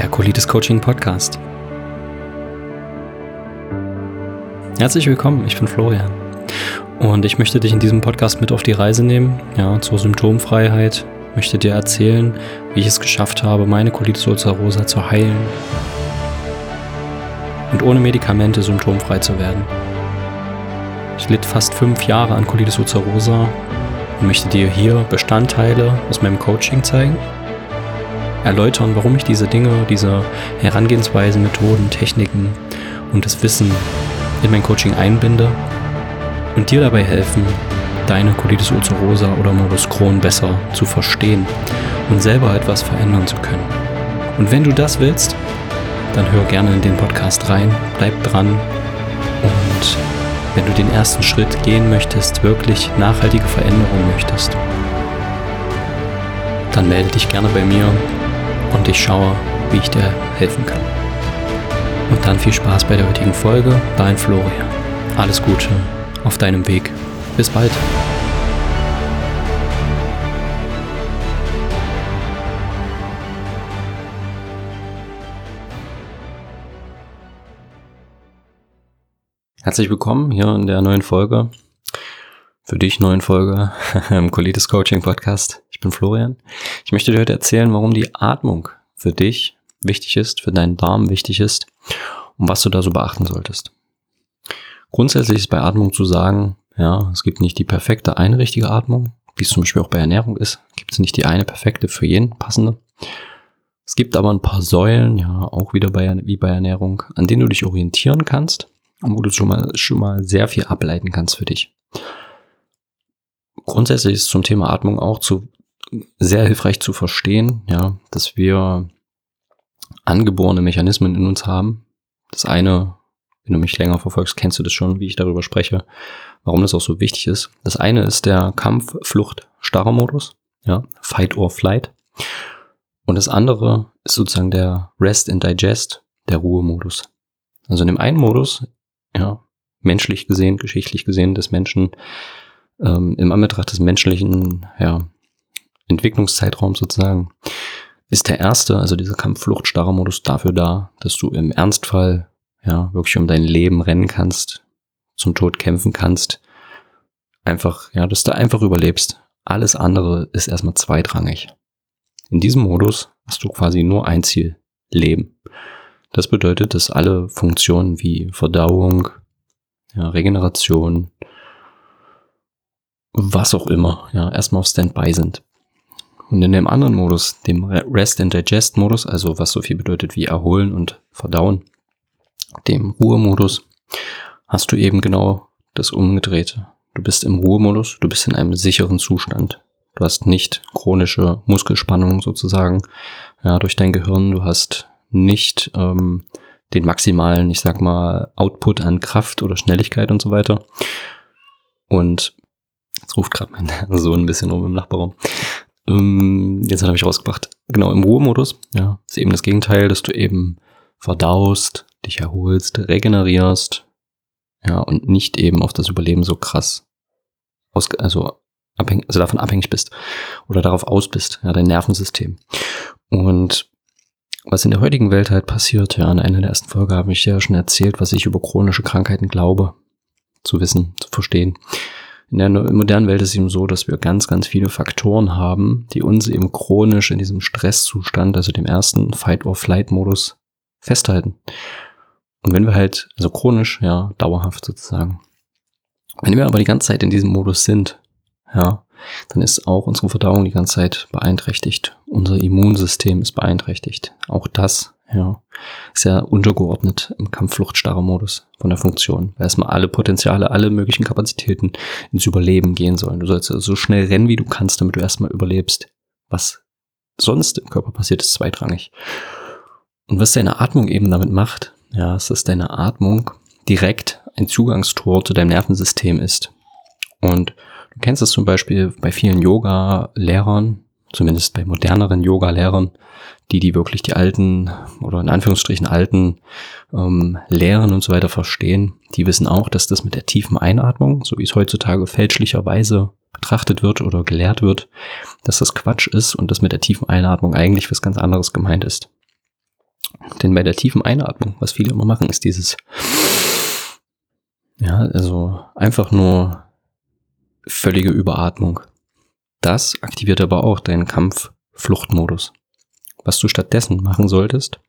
der Colitis Coaching Podcast. Herzlich willkommen, ich bin Florian und ich möchte dich in diesem Podcast mit auf die Reise nehmen, ja, zur Symptomfreiheit, möchte dir erzählen, wie ich es geschafft habe, meine Colitis ulcerosa zu heilen und ohne Medikamente symptomfrei zu werden. Ich litt fast fünf Jahre an Colitis ulcerosa und möchte dir hier Bestandteile aus meinem Coaching zeigen erläutern, warum ich diese Dinge, diese Herangehensweisen, Methoden, Techniken und das Wissen in mein Coaching einbinde und dir dabei helfen, deine Colitis ulcerosa oder Morbus Crohn besser zu verstehen und selber etwas verändern zu können. Und wenn du das willst, dann hör gerne in den Podcast rein, bleib dran und wenn du den ersten Schritt gehen möchtest, wirklich nachhaltige Veränderungen möchtest, dann melde dich gerne bei mir und ich schaue, wie ich dir helfen kann. Und dann viel Spaß bei der heutigen Folge. Dein Florian. Alles Gute auf deinem Weg. Bis bald. Herzlich willkommen hier in der neuen Folge. Für dich neuen Folge im Colitis Coaching Podcast. Ich bin Florian. Ich möchte dir heute erzählen, warum die Atmung für dich wichtig ist, für deinen Darm wichtig ist und was du da so beachten solltest. Grundsätzlich ist bei Atmung zu sagen, ja, es gibt nicht die perfekte eine richtige Atmung, wie es zum Beispiel auch bei Ernährung ist, gibt es nicht die eine perfekte für jeden passende. Es gibt aber ein paar Säulen, ja, auch wieder bei, wie bei Ernährung, an denen du dich orientieren kannst und wo du schon mal, schon mal sehr viel ableiten kannst für dich. Grundsätzlich ist zum Thema Atmung auch zu sehr hilfreich zu verstehen, ja, dass wir angeborene Mechanismen in uns haben. Das eine, wenn du mich länger verfolgst, kennst du das schon, wie ich darüber spreche, warum das auch so wichtig ist. Das eine ist der Kampf, Flucht, starrer Modus, ja, Fight or Flight. Und das andere ist sozusagen der Rest and Digest, der Ruhemodus. Also in dem einen Modus, ja, menschlich gesehen, geschichtlich gesehen, des Menschen, ähm, im Anbetracht des menschlichen, ja, Entwicklungszeitraum sozusagen, ist der erste, also dieser Kampfflucht-Starrer-Modus dafür da, dass du im Ernstfall ja wirklich um dein Leben rennen kannst, zum Tod kämpfen kannst, einfach, ja, dass du einfach überlebst. Alles andere ist erstmal zweitrangig. In diesem Modus hast du quasi nur ein Ziel, Leben. Das bedeutet, dass alle Funktionen wie Verdauung, ja, Regeneration, was auch immer, ja, erstmal auf Standby sind. Und in dem anderen Modus, dem Rest and Digest Modus, also was so viel bedeutet wie erholen und verdauen, dem Ruhemodus, hast du eben genau das Umgedrehte. Du bist im Ruhemodus, du bist in einem sicheren Zustand. Du hast nicht chronische Muskelspannung sozusagen ja, durch dein Gehirn. Du hast nicht ähm, den maximalen, ich sag mal, Output an Kraft oder Schnelligkeit und so weiter. Und jetzt ruft gerade mein Sohn ein bisschen rum im Nachbarraum. Ähm, jetzt habe ich rausgebracht. Genau, im Ruhemodus, ja, ist eben das Gegenteil, dass du eben verdaust, dich erholst, regenerierst, ja, und nicht eben auf das Überleben so krass aus, also abhängig, also davon abhängig bist oder darauf aus bist, ja, dein Nervensystem. Und was in der heutigen Welt halt passiert, ja, in einer der ersten Folge habe ich ja schon erzählt, was ich über chronische Krankheiten glaube, zu wissen, zu verstehen. In der modernen Welt ist es eben so, dass wir ganz, ganz viele Faktoren haben, die uns eben chronisch in diesem Stresszustand, also dem ersten Fight-or-Flight-Modus, festhalten. Und wenn wir halt, also chronisch, ja, dauerhaft sozusagen. Wenn wir aber die ganze Zeit in diesem Modus sind, ja, dann ist auch unsere Verdauung die ganze Zeit beeinträchtigt. Unser Immunsystem ist beeinträchtigt. Auch das ja, ja untergeordnet im Kampffluchtstarre-Modus von der Funktion. Weil erstmal alle Potenziale, alle möglichen Kapazitäten ins Überleben gehen sollen. Du sollst also so schnell rennen, wie du kannst, damit du erstmal überlebst. Was sonst im Körper passiert, ist zweitrangig. Und was deine Atmung eben damit macht, ja, ist, dass deine Atmung direkt ein Zugangstor zu deinem Nervensystem ist. Und du kennst es zum Beispiel bei vielen Yoga-Lehrern, zumindest bei moderneren Yoga-Lehrern, die, die wirklich die alten oder in Anführungsstrichen alten ähm, Lehren und so weiter verstehen, die wissen auch, dass das mit der tiefen Einatmung, so wie es heutzutage fälschlicherweise betrachtet wird oder gelehrt wird, dass das Quatsch ist und dass mit der tiefen Einatmung eigentlich was ganz anderes gemeint ist. Denn bei der tiefen Einatmung, was viele immer machen, ist dieses, ja, also einfach nur völlige Überatmung. Das aktiviert aber auch deinen Kampf-Fluchtmodus. Was du stattdessen machen solltest,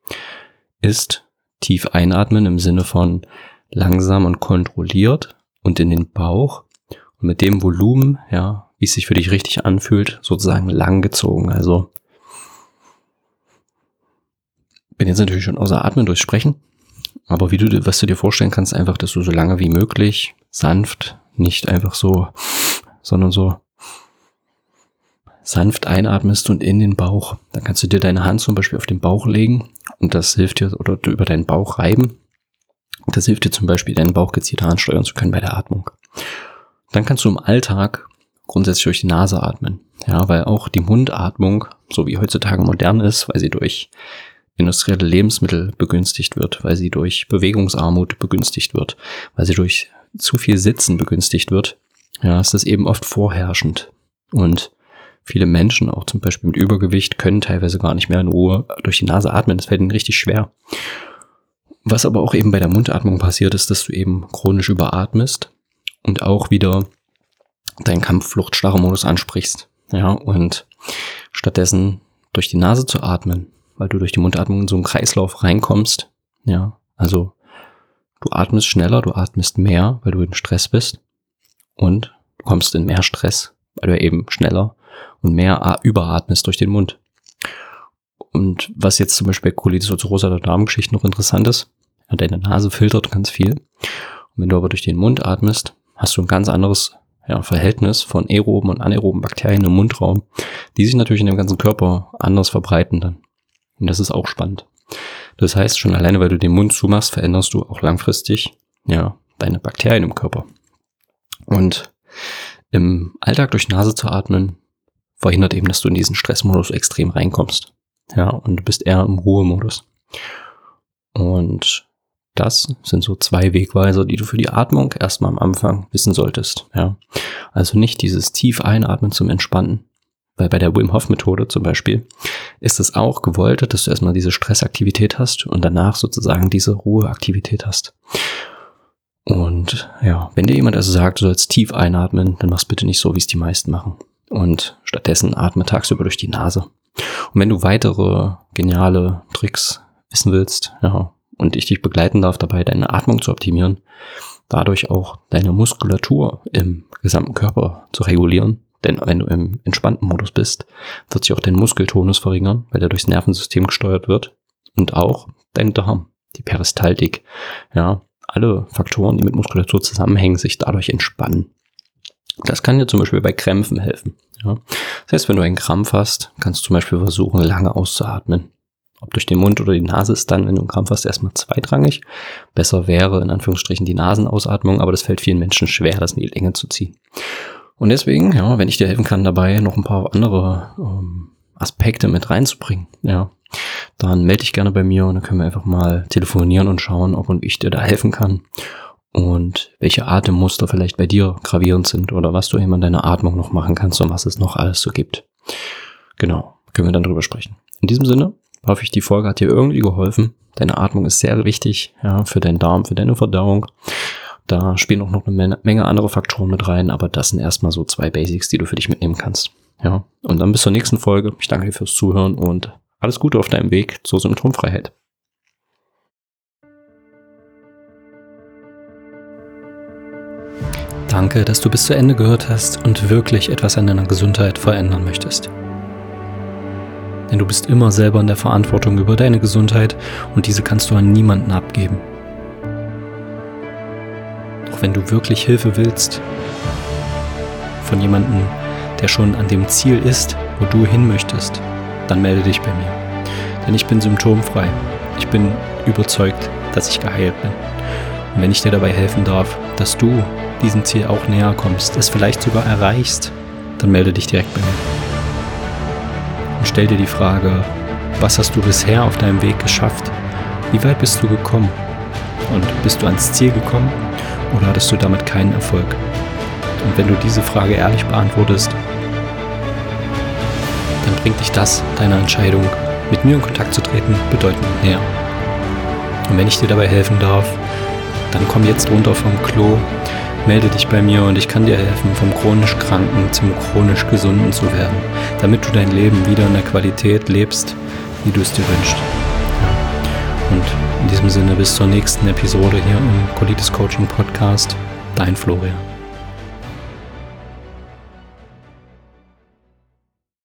ist tief einatmen im Sinne von langsam und kontrolliert und in den Bauch und mit dem Volumen, ja, wie es sich für dich richtig anfühlt, sozusagen langgezogen. Also bin jetzt natürlich schon außer Atmen durchs Sprechen, aber wie du, was du dir vorstellen kannst, einfach, dass du so lange wie möglich sanft, nicht einfach so, sondern so sanft einatmest und in den Bauch. Dann kannst du dir deine Hand zum Beispiel auf den Bauch legen und das hilft dir, oder du über deinen Bauch reiben. Das hilft dir zum Beispiel, deinen Bauch gezielter ansteuern zu können bei der Atmung. Dann kannst du im Alltag grundsätzlich durch die Nase atmen. Ja, weil auch die Mundatmung, so wie heutzutage modern ist, weil sie durch industrielle Lebensmittel begünstigt wird, weil sie durch Bewegungsarmut begünstigt wird, weil sie durch zu viel Sitzen begünstigt wird, ja, ist das eben oft vorherrschend. Und viele Menschen, auch zum Beispiel mit Übergewicht, können teilweise gar nicht mehr in Ruhe durch die Nase atmen. Das fällt ihnen richtig schwer. Was aber auch eben bei der Mundatmung passiert, ist, dass du eben chronisch überatmest und auch wieder deinen Kampfflucht-Starre-Modus ansprichst. Ja, und stattdessen durch die Nase zu atmen, weil du durch die Mundatmung in so einen Kreislauf reinkommst. Ja, also du atmest schneller, du atmest mehr, weil du in Stress bist und du kommst in mehr Stress, weil du eben schneller und mehr überatmest durch den Mund. Und was jetzt zum Beispiel bei Colitis ulcerosa der Darmgeschichte noch interessant ist, deine Nase filtert ganz viel. Und wenn du aber durch den Mund atmest, hast du ein ganz anderes ja, Verhältnis von aeroben und anaeroben Bakterien im Mundraum, die sich natürlich in dem ganzen Körper anders verbreiten dann. Und das ist auch spannend. Das heißt, schon alleine, weil du den Mund zumachst, veränderst du auch langfristig, ja, deine Bakterien im Körper. Und im Alltag durch Nase zu atmen, verhindert eben, dass du in diesen Stressmodus extrem reinkommst. Ja, und du bist eher im Ruhemodus. Und das sind so zwei Wegweiser, die du für die Atmung erstmal am Anfang wissen solltest. Ja, also nicht dieses tief einatmen zum Entspannen, weil bei der Wim Hof Methode zum Beispiel ist es auch gewollt, dass du erstmal diese Stressaktivität hast und danach sozusagen diese Ruheaktivität hast. Und ja, wenn dir jemand also sagt, du sollst tief einatmen, dann mach's bitte nicht so, wie es die meisten machen. Und stattdessen atme tagsüber durch die Nase. Und wenn du weitere geniale Tricks wissen willst, ja, und ich dich begleiten darf dabei, deine Atmung zu optimieren, dadurch auch deine Muskulatur im gesamten Körper zu regulieren, denn wenn du im entspannten Modus bist, wird sich auch dein Muskeltonus verringern, weil der durchs Nervensystem gesteuert wird. Und auch dein Darm, die Peristaltik. Ja, alle Faktoren, die mit Muskulatur zusammenhängen, sich dadurch entspannen. Das kann dir zum Beispiel bei Krämpfen helfen. Ja. Das heißt, wenn du einen Krampf hast, kannst du zum Beispiel versuchen, lange auszuatmen. Ob durch den Mund oder die Nase ist dann, wenn du einen Krampf hast, erstmal zweitrangig. Besser wäre in Anführungsstrichen die Nasenausatmung, aber das fällt vielen Menschen schwer, das in die Länge zu ziehen. Und deswegen, ja, wenn ich dir helfen kann, dabei noch ein paar andere ähm, Aspekte mit reinzubringen, ja, dann melde dich gerne bei mir und dann können wir einfach mal telefonieren und schauen, ob und ich dir da helfen kann und welche Atemmuster vielleicht bei dir gravierend sind oder was du eben an deiner Atmung noch machen kannst und was es noch alles so gibt. Genau, können wir dann drüber sprechen. In diesem Sinne hoffe ich, die Folge hat dir irgendwie geholfen. Deine Atmung ist sehr wichtig, ja, für deinen Darm, für deine Verdauung. Da spielen auch noch eine Menge andere Faktoren mit rein, aber das sind erstmal so zwei Basics, die du für dich mitnehmen kannst. Ja, und dann bis zur nächsten Folge. Ich danke dir fürs Zuhören und alles Gute auf deinem Weg zur Symptomfreiheit. Danke, dass du bis zu Ende gehört hast und wirklich etwas an deiner Gesundheit verändern möchtest. Denn du bist immer selber in der Verantwortung über deine Gesundheit und diese kannst du an niemanden abgeben wenn du wirklich Hilfe willst, von jemandem, der schon an dem Ziel ist, wo du hin möchtest, dann melde dich bei mir. Denn ich bin symptomfrei. Ich bin überzeugt, dass ich geheilt bin. Und wenn ich dir dabei helfen darf, dass du diesem Ziel auch näher kommst, es vielleicht sogar erreichst, dann melde dich direkt bei mir. Und stell dir die Frage, was hast du bisher auf deinem Weg geschafft? Wie weit bist du gekommen? Und bist du ans Ziel gekommen oder hattest du damit keinen Erfolg? Und wenn du diese Frage ehrlich beantwortest, dann bringt dich das deiner Entscheidung mit mir in Kontakt zu treten, bedeutend mehr. Und wenn ich dir dabei helfen darf, dann komm jetzt runter vom Klo, melde dich bei mir und ich kann dir helfen, vom chronisch Kranken zum chronisch Gesunden zu werden, damit du dein Leben wieder in der Qualität lebst, wie du es dir wünschst. Und in diesem Sinne bis zur nächsten Episode hier im Colitis Coaching Podcast. Dein Florian.